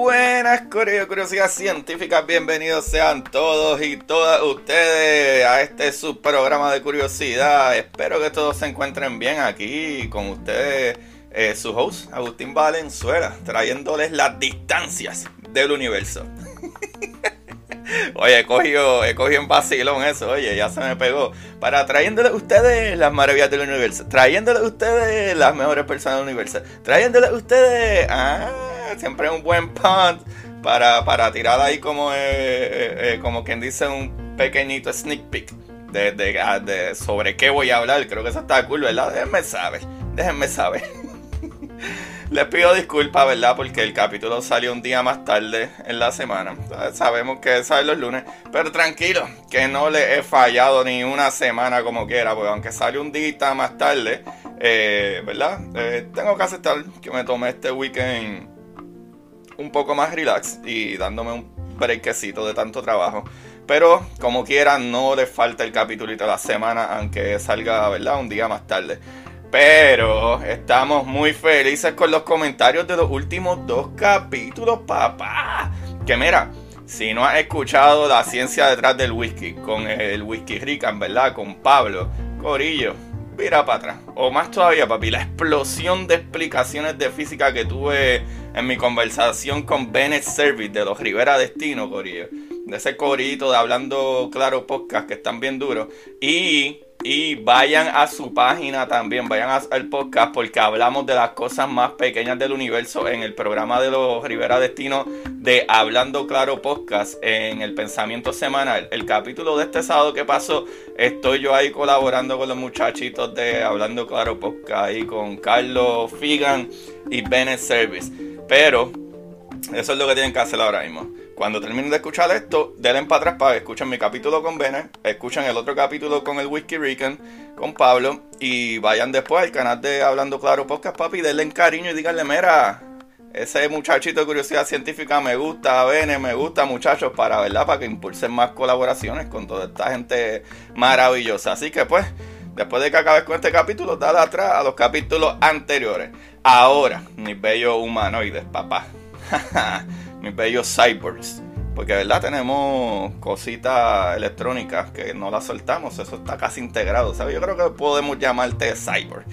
Buenas curiosidad científica, bienvenidos sean todos y todas ustedes a este subprograma de curiosidad. Espero que todos se encuentren bien aquí con ustedes, eh, su host Agustín Valenzuela, trayéndoles las distancias del universo. Oye, he cogido, he en vacilón eso, oye, ya se me pegó. Para trayéndole a ustedes las maravillas del universo, trayéndole a ustedes las mejores personas del universo, trayéndole a ustedes, ah, siempre un buen punt para, para tirar ahí como, eh, eh, eh, como quien dice un pequeñito sneak peek de, ah, de sobre qué voy a hablar. Creo que eso está cool, ¿verdad? Déjenme saber, déjenme saber. Les pido disculpas, ¿verdad? Porque el capítulo salió un día más tarde en la semana. Sabemos que sale los lunes. Pero tranquilo, que no le he fallado ni una semana como quiera. Porque aunque sale un día más tarde, ¿verdad? Tengo que aceptar que me tomé este weekend un poco más relax y dándome un breakcito de tanto trabajo. Pero como quiera, no le falta el capítulo de la semana, aunque salga, ¿verdad? Un día más tarde. Pero estamos muy felices con los comentarios de los últimos dos capítulos, papá. Que mira, si no has escuchado la ciencia detrás del whisky con el whisky Rican, ¿verdad? Con Pablo Corillo, mira para atrás. O más todavía, papi, la explosión de explicaciones de física que tuve en mi conversación con Bennett Service de los Rivera Destino, Corillo. De ese corito de Hablando Claro Podcast que están bien duros. Y y vayan a su página también, vayan al podcast porque hablamos de las cosas más pequeñas del universo en el programa de los Rivera Destino de Hablando Claro Podcast en el pensamiento semanal. El capítulo de este sábado que pasó, estoy yo ahí colaborando con los muchachitos de Hablando Claro Podcast, ahí con Carlos Figan y Bennett Service. Pero eso es lo que tienen que hacer ahora mismo. Cuando terminen de escuchar esto, denle para atrás para que escuchen mi capítulo con Bennett, escuchen el otro capítulo con el Whisky Rican, con Pablo, y vayan después al canal de Hablando Claro Podcast, papi, denle en cariño y díganle, mira, ese muchachito de curiosidad científica me gusta, Bennett, me gusta, muchachos, para, ¿verdad? Para que impulsen más colaboraciones con toda esta gente maravillosa. Así que pues, después de que acabes con este capítulo, dale atrás a los capítulos anteriores. Ahora, mis bellos humanoides, papá. mis bellos cyborgs. Porque verdad tenemos cositas electrónicas que no las soltamos, eso está casi integrado. ¿sabes? Yo creo que podemos llamarte cyborg.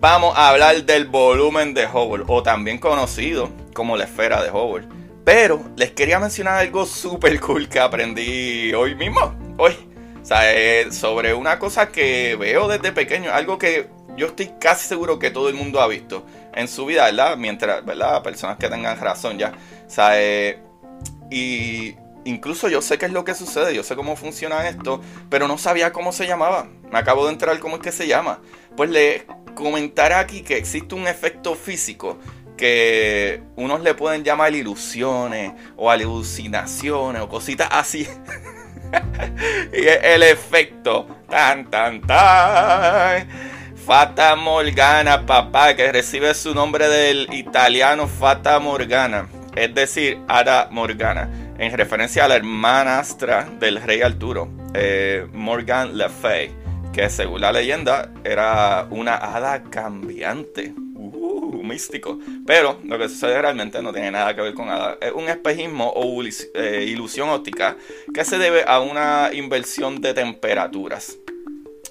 Vamos a hablar del volumen de Hubble, o también conocido como la esfera de Hubble. Pero les quería mencionar algo súper cool que aprendí hoy mismo, hoy. O sea, eh, sobre una cosa que veo desde pequeño, algo que yo estoy casi seguro que todo el mundo ha visto en su vida, ¿verdad? Mientras, ¿verdad? Personas que tengan razón ya. O eh, y incluso yo sé qué es lo que sucede, yo sé cómo funciona esto, pero no sabía cómo se llamaba. Me acabo de enterar cómo es que se llama. Pues le comentaré aquí que existe un efecto físico que unos le pueden llamar ilusiones o alucinaciones o cositas así. y el efecto tan tan tan Fata Morgana, papá, que recibe su nombre del italiano Fata Morgana, es decir, Ada Morgana, en referencia a la hermanastra del rey Arturo, eh, Morgan Le Fay, que según la leyenda era una hada cambiante. Uh, místico. Pero lo que sucede realmente no tiene nada que ver con nada. Es un espejismo o eh, ilusión óptica que se debe a una inversión de temperaturas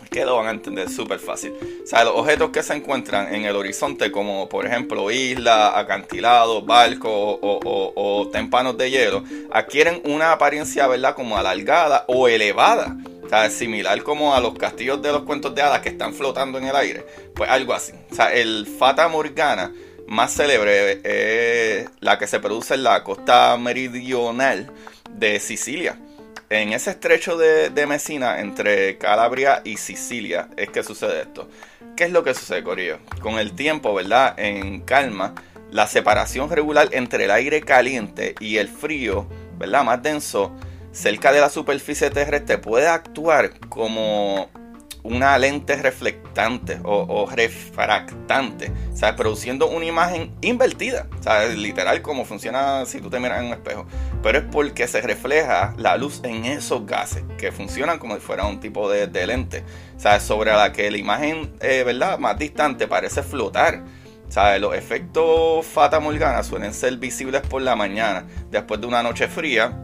que lo van a entender súper fácil. O sea, los objetos que se encuentran en el horizonte, como por ejemplo islas, acantilados, barcos o, o, témpanos de hielo, adquieren una apariencia, ¿verdad?, como alargada o elevada O sea, similar como a los castillos de los cuentos de hadas que están flotando en el aire. Pues algo así. O sea, el Fata Morgana más célebre es la que se produce en la costa meridional de Sicilia. En ese estrecho de, Messina, entre Calabria y Sicilia, es que sucede esto. ¿Qué es lo que sucede, Corillo? Con el tiempo, ¿verdad? En calma, la separación regular entre el aire caliente y el frío, ¿verdad? Más denso, cerca de la superficie terrestre puede actuar como una lente reflectante o, refractante, ¿sabes? Produciendo una imagen invertida, ¿sabes? Literal como funciona si tú te miras en un espejo. Pero es porque se refleja la luz en esos gases que funcionan como si fuera un tipo de, lente, ¿sabes? Sobre la que la imagen, eh, ¿verdad? Más distante parece flotar. ¿Sabes? Los efectos Fata Morgana suelen ser visibles por la mañana, después de una noche fría,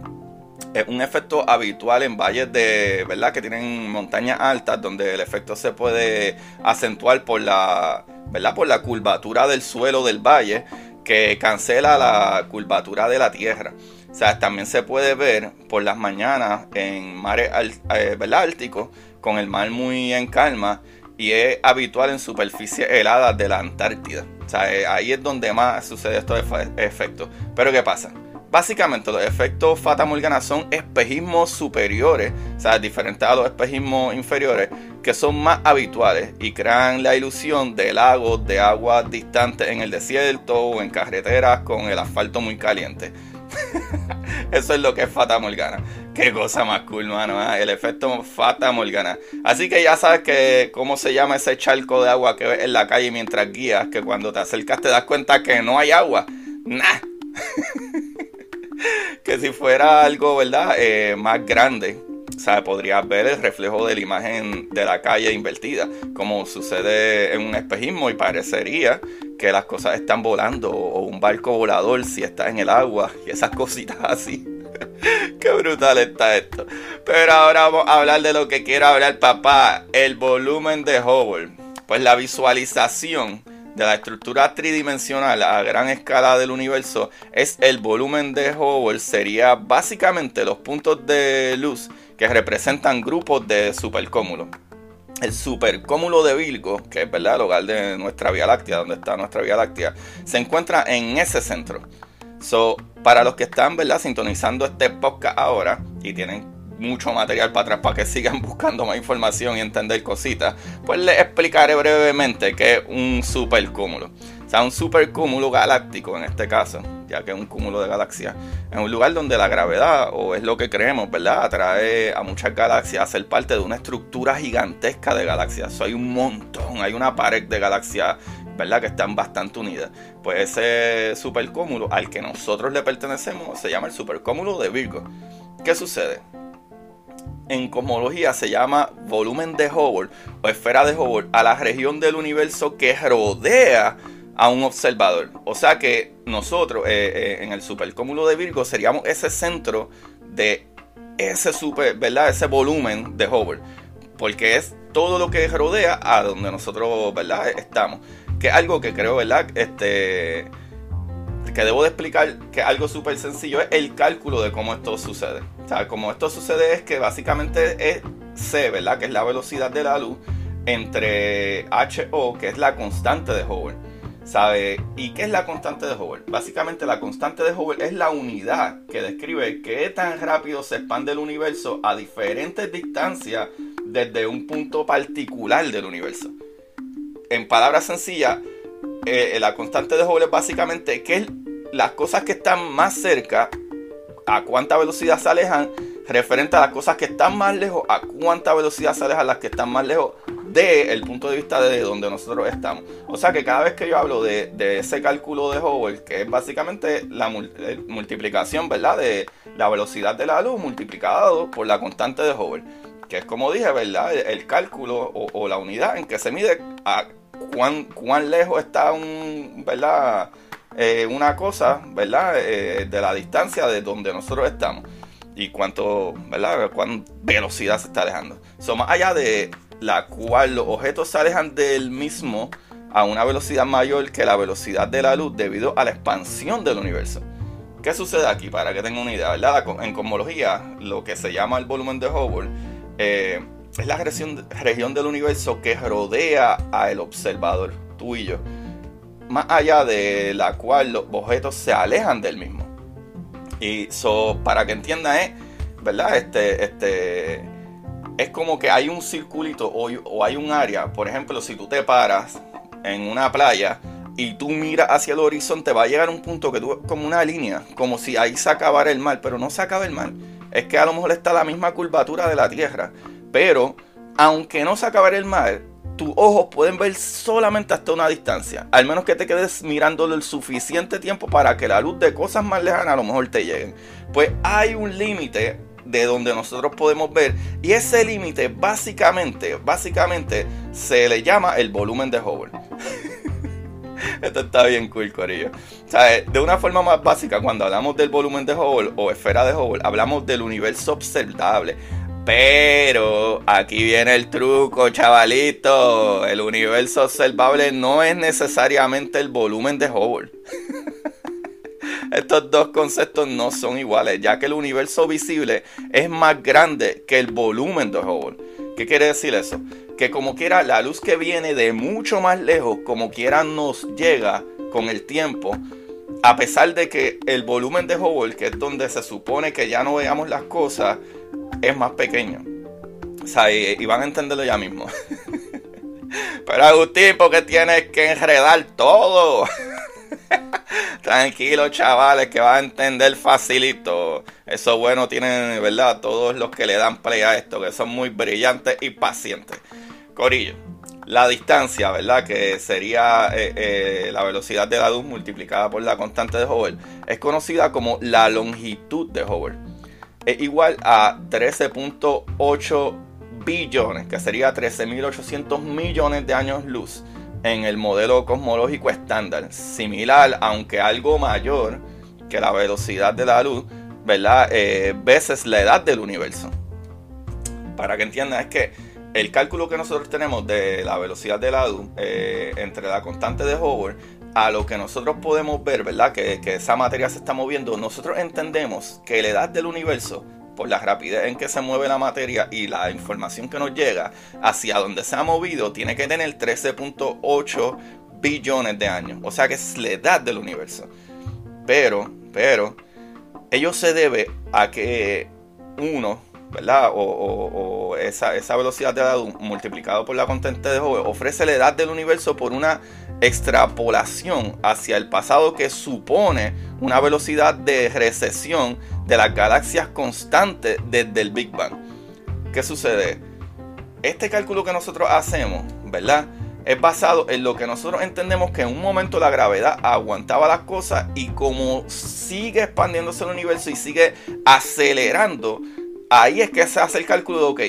es un efecto habitual en valles de, ¿verdad? Que tienen montañas altas donde el efecto se puede acentuar por la, ¿verdad? Por la curvatura del suelo del valle que cancela la curvatura de la tierra. O sea, también se puede ver por las mañanas en mares eh, árticos con el mar muy en calma y es habitual en superficies heladas de la Antártida. O sea, eh, ahí es donde más sucede estos efectos. Pero ¿qué pasa? Básicamente los efectos Fata Morgana son espejismos superiores, o sea, diferentes a los espejismos inferiores, que son más habituales y crean la ilusión de lagos de agua distantes en el desierto o en carreteras con el asfalto muy caliente. Eso es lo que es Fata Morgana. Qué cosa más cool, mano. ¿eh? El efecto Fata Morgana. Así que ya sabes que cómo se llama ese charco de agua que ves en la calle mientras guías, que cuando te acercas te das cuenta que no hay agua. Nah. que si fuera algo, ¿verdad? Eh, más grande, o sea, podrías ver el reflejo de la imagen de la calle invertida, como sucede en un espejismo y parecería que las cosas están volando o un barco volador si está en el agua y esas cositas así. Qué brutal está esto. Pero ahora vamos a hablar de lo que quiero hablar, papá, el volumen de Hubble. Pues la visualización de la estructura tridimensional a gran escala del universo es el volumen de Hubble, sería básicamente los puntos de luz que representan grupos de supercúmulos. El supercúmulo de Virgo, que es ¿verdad? el hogar de nuestra Vía Láctea, donde está nuestra Vía Láctea, se encuentra en ese centro. So, para los que están ¿verdad? sintonizando este podcast ahora y tienen mucho material para atrás para que sigan buscando más información y entender cositas, pues les explicaré brevemente qué es un supercúmulo. O sea, un supercúmulo galáctico en este caso, ya que es un cúmulo de galaxias, en un lugar donde la gravedad, o es lo que creemos, ¿verdad?, atrae a muchas galaxias a ser parte de una estructura gigantesca de galaxias. hay un montón, hay una pared de galaxias ¿verdad? Que están bastante unidas. Pues ese supercúmulo al que nosotros le pertenecemos se llama el supercúmulo de Virgo. ¿Qué sucede? En cosmología se llama volumen de Hubble o esfera de Hubble a la región del universo que rodea a un observador. O sea que nosotros eh, eh, en el supercúmulo de Virgo seríamos ese centro de ese super, ¿verdad? Ese volumen de Hubble. Porque es todo lo que rodea a donde nosotros, ¿verdad? Estamos. Que es algo que creo, ¿verdad? Este que debo de explicar que algo súper sencillo es el cálculo de cómo esto sucede. O sea, como esto sucede es que básicamente es C, ¿verdad? Que es la velocidad de la luz entre HO, que es la constante de Hubble. ¿Sabe? ¿Y qué es la constante de Hubble? Básicamente la constante de Hubble es la unidad que describe qué tan rápido se expande el universo a diferentes distancias desde un punto particular del universo. En palabras sencillas, eh, la constante de Hubble es básicamente que las cosas que están más cerca, a cuánta velocidad se alejan, referente a las cosas que están más lejos, a cuánta velocidad se alejan las que están más lejos del el punto de vista de donde nosotros estamos. O sea que cada vez que yo hablo de, ese cálculo de Hubble, que es básicamente la eh, multiplicación, ¿verdad? De la velocidad de la luz multiplicado por la constante de Hubble. Que es como dije, ¿verdad? El, cálculo o, o, la unidad en que se mide a cuán, cuán lejos está. Eh, una cosa. Eh, de la distancia de donde nosotros estamos y cuánto. Cuán velocidad se está alejando. So, más allá de la cual los objetos se alejan del mismo a una velocidad mayor que la velocidad de la luz debido a la expansión del universo. ¿Qué sucede aquí? Para que tengan una idea, ¿verdad? En cosmología, lo que se llama el volumen de Hubble eh, es la región, región del universo que rodea al observador, tú y yo, más allá de la cual los objetos se alejan del mismo. Y so, para que entienda es, ¿verdad? Este, este, es como que hay un circulito o, o hay un área, por ejemplo, si tú te paras en una playa, y tú miras hacia el horizonte, va a llegar un punto que tú, como una línea, como si ahí se acabara el mar, pero no se acaba el mar. Es que a lo mejor está la misma curvatura de la Tierra, pero aunque no se acabara el mar, tus ojos pueden ver solamente hasta una distancia, al menos que te quedes mirándolo el suficiente tiempo para que la luz de cosas más lejanas a lo mejor te lleguen. Pues hay un límite de donde nosotros podemos ver y ese límite básicamente, básicamente se le llama el volumen de Hubble. Esto está bien cool, Corillo. O sea, de una forma más básica, cuando hablamos del volumen de Hubble o esfera de Hubble, hablamos del universo observable. Pero aquí viene el truco, chavalito. El universo observable no es necesariamente el volumen de Hubble. Estos dos conceptos no son iguales, ya que el universo visible es más grande que el volumen de Hubble. ¿Qué quiere decir eso? que como quiera la luz que viene de mucho más lejos, como quiera nos llega con el tiempo, a pesar de que el volumen de Hubble, que es donde se supone que ya no veamos las cosas, es más pequeño. O sea, y, van a entenderlo ya mismo. Pero Agustín, ¿por qué tienes que enredar todo? Tranquilo, chavales, que va a entender facilito. Eso bueno tienen, ¿verdad? Todos los que le dan play a esto, que son muy brillantes y pacientes. Corillo, la distancia, ¿verdad? Que sería eh, eh, la velocidad de la luz multiplicada por la constante de Hubble, es conocida como la longitud de Hubble. Es igual a 13.8 billones, que sería 13.800 millones de años luz en el modelo cosmológico estándar. Similar, aunque algo mayor que la velocidad de la luz, ¿verdad? Eh, veces la edad del universo. Para que entiendan, es que el cálculo que nosotros tenemos de la velocidad de la luz eh, entre la constante de Hubble a lo que nosotros podemos ver, ¿verdad? Que, esa materia se está moviendo, nosotros entendemos que la edad del universo, por la rapidez en que se mueve la materia y la información que nos llega hacia donde se ha movido, tiene que tener 13.8 billones de años. O sea que es la edad del universo. Pero, pero, ello se debe a que uno ¿verdad? O, esa, velocidad de la luz multiplicado por la constante de Hubble ofrece la edad del universo por una extrapolación hacia el pasado que supone una velocidad de recesión de las galaxias constante desde el Big Bang. ¿Qué sucede? Este cálculo que nosotros hacemos, ¿verdad? Es basado en lo que nosotros entendemos que en un momento la gravedad aguantaba las cosas y como sigue expandiéndose el universo y sigue acelerando, ahí es que se hace el cálculo de, ok,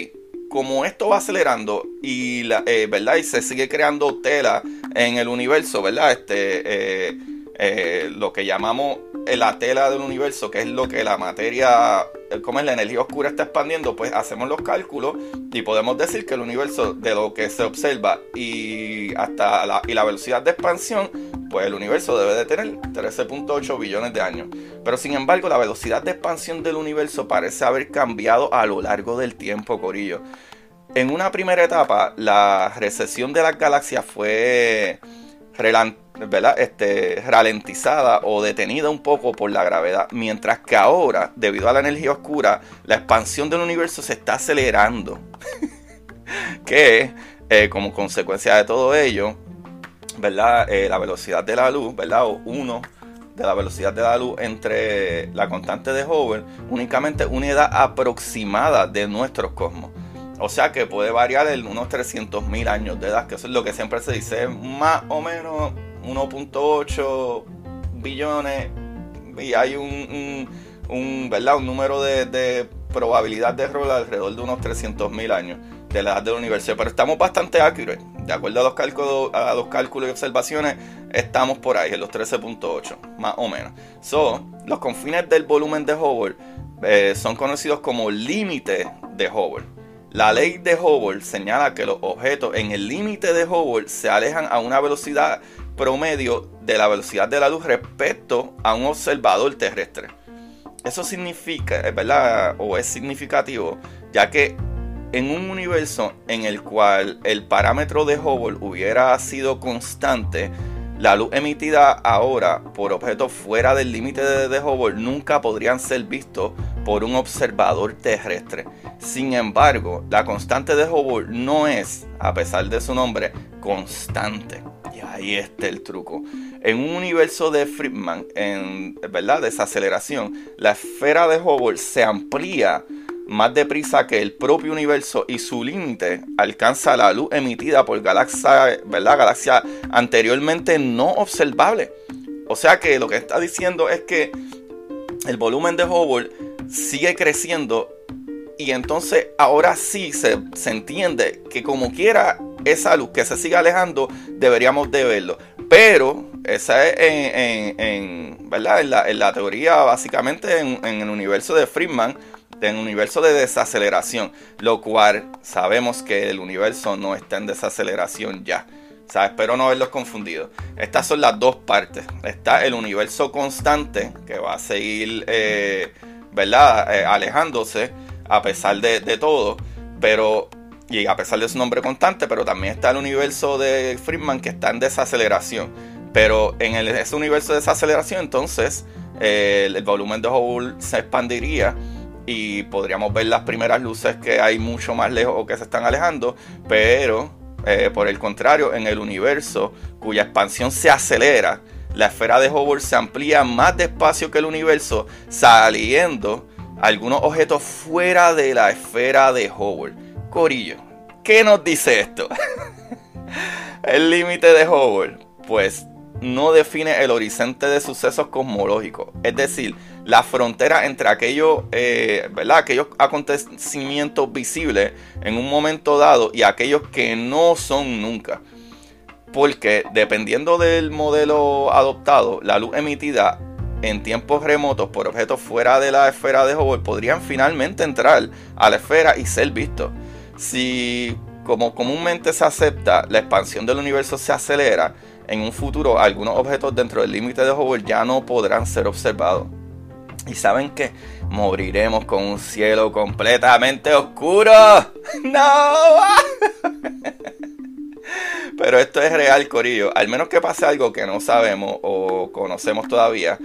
como esto va acelerando y, eh, ¿verdad? y se sigue creando tela en el universo, ¿verdad? Este, eh, eh, lo que llamamos la tela del universo, que es lo que la materia, como es la energía oscura está expandiendo, pues hacemos los cálculos y podemos decir que el universo de lo que se observa y hasta la, y la velocidad de expansión pues el universo debe de tener 13.8 billones de años. Pero sin embargo, la velocidad de expansión del universo parece haber cambiado a lo largo del tiempo, Corillo. En una primera etapa, la recesión de las galaxias fue este, ralentizada o detenida un poco por la gravedad, mientras que ahora, debido a la energía oscura, la expansión del universo se está acelerando. que eh, como consecuencia de todo ello, ¿verdad? Eh, la velocidad de la luz, ¿verdad? O uno de la velocidad de la luz entre la constante de Hubble, únicamente una edad aproximada de nuestros cosmos. O sea que puede variar en unos 300.000 años de edad, que es lo que siempre se dice, más o menos 1.8 billones y hay un, un, ¿verdad? un número de, de probabilidad de error alrededor de unos 300.000 años de la edad del universo. Pero estamos bastante accurate. De acuerdo a los cálculos, y observaciones, estamos por ahí, en los 13.8, más o menos. So, los confines del volumen de Hubble eh, son conocidos como límite de Hubble. La ley de Hubble señala que los objetos en el límite de Hubble se alejan a una velocidad promedio de la velocidad de la luz respecto a un observador terrestre. Eso significa, ¿verdad? O es significativo, ya que en un universo en el cual el parámetro de Hubble hubiera sido constante, la luz emitida ahora por objetos fuera del límite de, Hubble nunca podrían ser vistos por un observador terrestre. Sin embargo, la constante de Hubble no es, a pesar de su nombre, constante. Y ahí está el truco. En un universo de Friedman, en verdad, desaceleración, la esfera de Hubble se amplía más deprisa que el propio universo y su límite alcanza la luz emitida por galaxias, ¿verdad? Galaxia anteriormente no observable. O sea que lo que está diciendo es que el volumen de Hubble sigue creciendo y entonces ahora sí se, entiende que como quiera esa luz que se sigue alejando deberíamos de verlo. Pero esa es en, ¿verdad? En, la, teoría básicamente en, en el universo de Friedman en un universo de desaceleración, lo cual sabemos que el universo no está en desaceleración ya. O espero no haberlos confundido. Estas son las dos partes. Está el universo constante, que va a seguir, eh, ¿verdad? Eh, alejándose a pesar de, todo, pero y a pesar de su nombre constante, pero también está el universo de Friedman que está en desaceleración. Pero en ese universo de desaceleración, entonces, eh, el volumen de Hubble se expandiría y podríamos ver las primeras luces que hay mucho más lejos o que se están alejando, pero eh, por el contrario, en el universo cuya expansión se acelera, la esfera de Hubble se amplía más despacio que el universo, saliendo algunos objetos fuera de la esfera de Hubble. Corillo, ¿qué nos dice esto? el límite de Hubble, pues no define el horizonte de sucesos cosmológicos, es decir, la frontera entre aquellos, eh, ¿verdad? aquellos acontecimientos visibles en un momento dado y aquellos que no son nunca. Porque dependiendo del modelo adoptado, la luz emitida en tiempos remotos por objetos fuera de la esfera de Hubble podrían finalmente entrar a la esfera y ser vistos. Si, como comúnmente se acepta, la expansión del universo se acelera, en un futuro algunos objetos dentro del límite de Hubble ya no podrán ser observados. Y saben que moriremos con un cielo completamente oscuro. No. Pero esto es real, Corillo. Al menos que pase algo que no sabemos o conocemos todavía.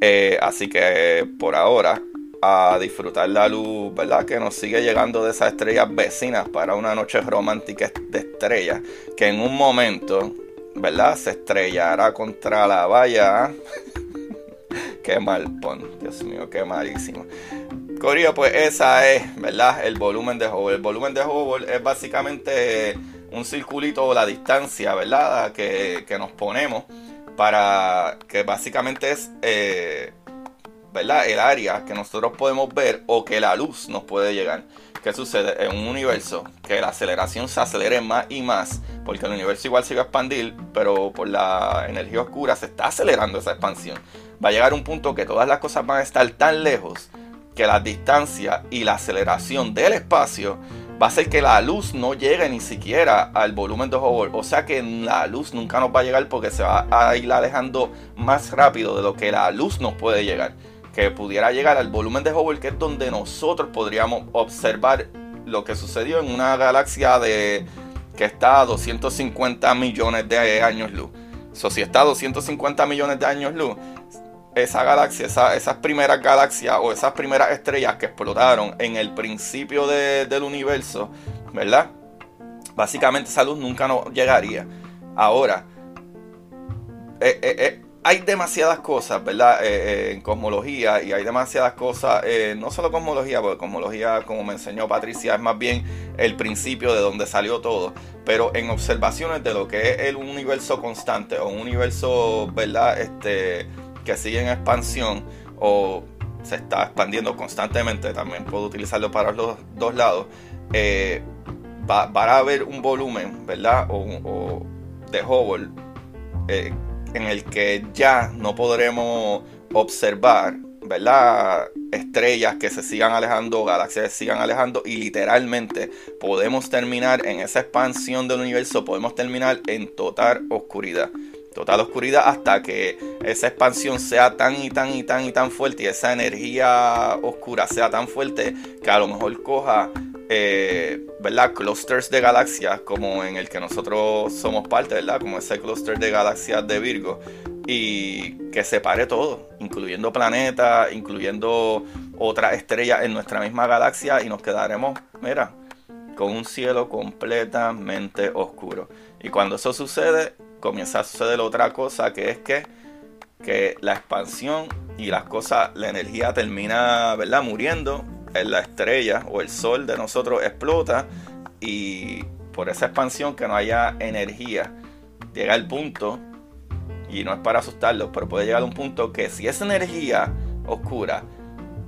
Eh, así que por ahora, a disfrutar la luz, ¿verdad? Que nos sigue llegando de esas estrellas vecinas para una noche romántica de estrellas. Que en un momento, ¿verdad? Se estrellará contra la valla. qué mal pon, Dios mío, qué malísimo. Corillo, pues esa es, ¿verdad? El volumen de Hubble. El volumen de Hubble es básicamente un circulito o la distancia, ¿verdad? Que, nos ponemos para que básicamente es, eh, ¿verdad? El área que nosotros podemos ver o que la luz nos puede llegar. ¿Qué sucede? En un universo que la aceleración se acelere más y más, porque el universo igual se va a expandir, pero por la energía oscura se está acelerando esa expansión va a llegar un punto que todas las cosas van a estar tan lejos que la distancia y la aceleración del espacio va a hacer que la luz no llegue ni siquiera al volumen de Hubble. O sea que la luz nunca nos va a llegar porque se va a ir alejando más rápido de lo que la luz nos puede llegar. Que pudiera llegar al volumen de Hubble, que es donde nosotros podríamos observar lo que sucedió en una galaxia de que está a 250 millones de años luz. So, si está a 250 millones de años luz, esa galaxia, esas primeras galaxias o esas primeras estrellas que explotaron en el principio del universo, ¿verdad? Básicamente esa luz nunca nos llegaría. Ahora, eh, eh, eh, hay demasiadas cosas, ¿verdad? en cosmología y hay demasiadas cosas, no solo cosmología, porque cosmología, como me enseñó Patricia, es más bien el principio de donde salió todo, pero en observaciones de lo que es el universo constante o un universo, ¿verdad? Este que sigue en expansión o se está expandiendo constantemente, también puedo utilizarlo para los dos lados, eh, va, a haber un volumen, ¿verdad? O, de Hubble eh, en el que ya no podremos observar, ¿verdad? Estrellas que se sigan alejando, galaxias que se sigan alejando y literalmente podemos terminar en esa expansión del universo, podemos terminar en total oscuridad. Total oscuridad hasta que esa expansión sea tan y tan y tan y tan fuerte y esa energía oscura sea tan fuerte que a lo mejor coja eh, ¿verdad? clusters de galaxias como en el que nosotros somos parte, ¿verdad? como ese cluster de galaxias de Virgo y que separe todo, incluyendo planetas, incluyendo otras estrellas en nuestra misma galaxia y nos quedaremos, mira, con un cielo completamente oscuro. Y cuando eso sucede, comienza a suceder otra cosa que es que, que la expansión y las cosas, la energía termina, ¿verdad? Muriendo, en la estrella o el sol de nosotros explota y por esa expansión que no haya energía, llega el punto, y no es para asustarlos, pero puede llegar a un punto que si esa energía oscura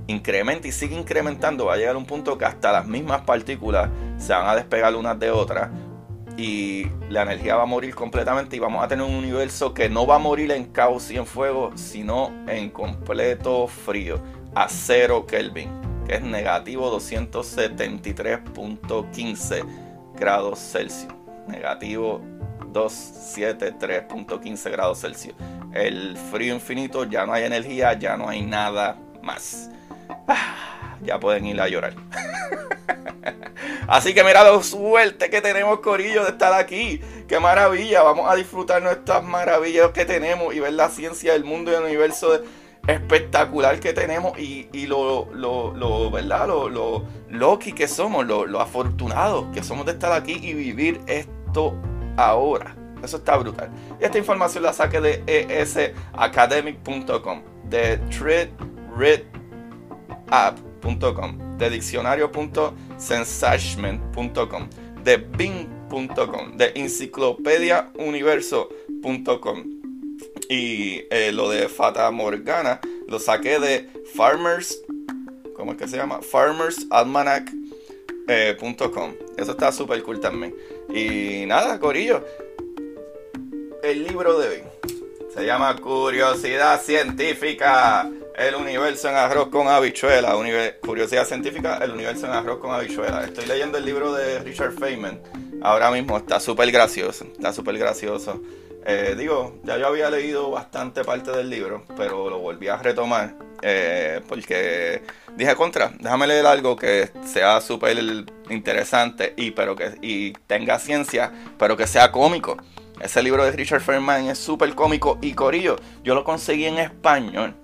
incrementa y sigue incrementando, va a llegar a un punto que hasta las mismas partículas se van a despegar unas de otras y la energía va a morir completamente y vamos a tener un universo que no va a morir en caos y en fuego, sino en completo frío, a cero Kelvin, que es negativo 273.15 grados Celsius. Negativo 273.15 grados Celsius. El frío infinito, ya no hay energía, ya no hay nada más. Ah, ya pueden ir a llorar. Así que mira la suerte que tenemos, Corillo, de estar aquí. Qué maravilla. Vamos a disfrutar nuestras maravillas que tenemos y ver la ciencia del mundo y el universo espectacular que tenemos y, lo, lo, ¿verdad? Lo, lo que somos, lo, lo afortunados que somos de estar aquí y vivir esto ahora. Eso está brutal. Y esta información la saqué de esacademic.com, de treadreadapp.com, de diccionario.sensashment.com, de bing.com, de enciclopediauniverso.com. Y eh, lo de Fata Morgana lo saqué de Farmers, ¿cómo es que se llama? Farmersalmanac.com. Eh, Eso está súper cool también. Y nada, Corillo. El libro de hoy se llama Curiosidad Científica. El universo en arroz con habichuela. Curiosidad científica, el universo en arroz con habichuela. Estoy leyendo el libro de Richard Feynman. Ahora mismo está súper gracioso. Está súper gracioso. Eh, digo, ya yo había leído bastante parte del libro, pero lo volví a retomar. Eh, porque dije contra, déjame leer algo que sea súper interesante y, pero que, y tenga ciencia, pero que sea cómico. Ese libro de Richard Feynman es súper cómico y corillo. Yo lo conseguí en español.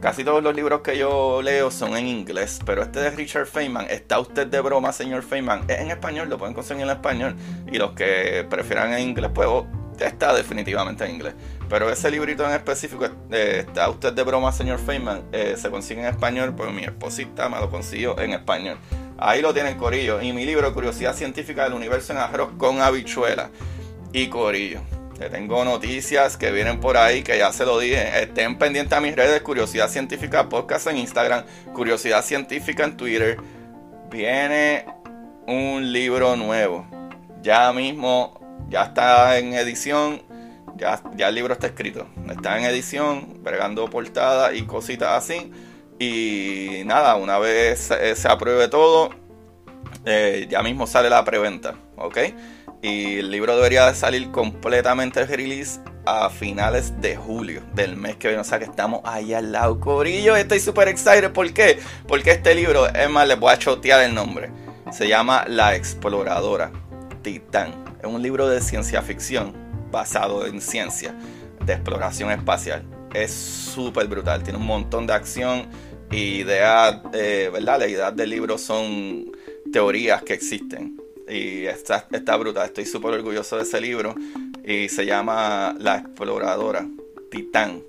Casi todos los libros que yo leo son en inglés, pero este de Richard Feynman, ¿está usted de broma, señor Feynman? Es en español, lo pueden conseguir en español. Y los que prefieran en inglés, pues oh, está definitivamente en inglés. Pero ese librito en específico, eh, está usted de broma, señor Feynman, eh, se consigue en español, pues mi esposita me lo consiguió en español. Ahí lo tienen Corillo. Y mi libro, Curiosidad Científica del Universo en Arroz con Habichuela. Y Corillo. Le tengo noticias que vienen por ahí, que ya se lo dije. Estén pendientes a mis redes, Curiosidad Científica Podcast en Instagram, Curiosidad Científica en Twitter. Viene un libro nuevo. Ya mismo, ya está en edición. Ya, ya el libro está escrito. Está en edición, bregando portada y cositas así. Y nada, una vez se, apruebe todo, eh, ya mismo sale la preventa, ¿ok? Y el libro debería de salir completamente release a finales de julio del mes que viene. O sea que estamos ahí al lado. Corillo, estoy súper excited. ¿Por qué? Porque este libro, es más, les voy a chotear el nombre. Se llama La Exploradora Titán. Es un libro de ciencia ficción basado en ciencia, de exploración espacial. Es súper brutal. Tiene un montón de acción y ideas, eh, ¿verdad? La idea del libro son teorías que existen y está, está brutal. Estoy súper orgulloso de ese libro y se llama La Exploradora Titán.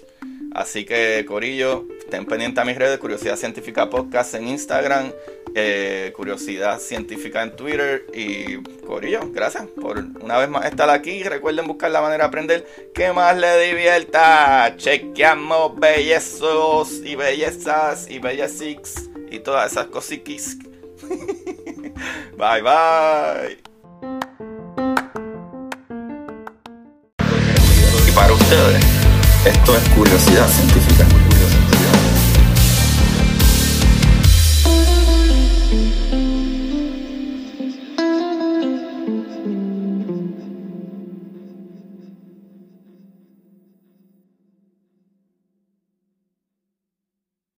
Así que, Corillo, estén pendientes a mis redes, Curiosidad Científica Podcast en Instagram, eh, Curiosidad Científica en Twitter. Y, Corillo, gracias por una vez más estar aquí. Recuerden buscar la manera de aprender que más le divierta. Chequeamos bellezos y bellezas y bellezix y todas esas cositas bye bye. Y para ustedes, esto es curiosidad científica.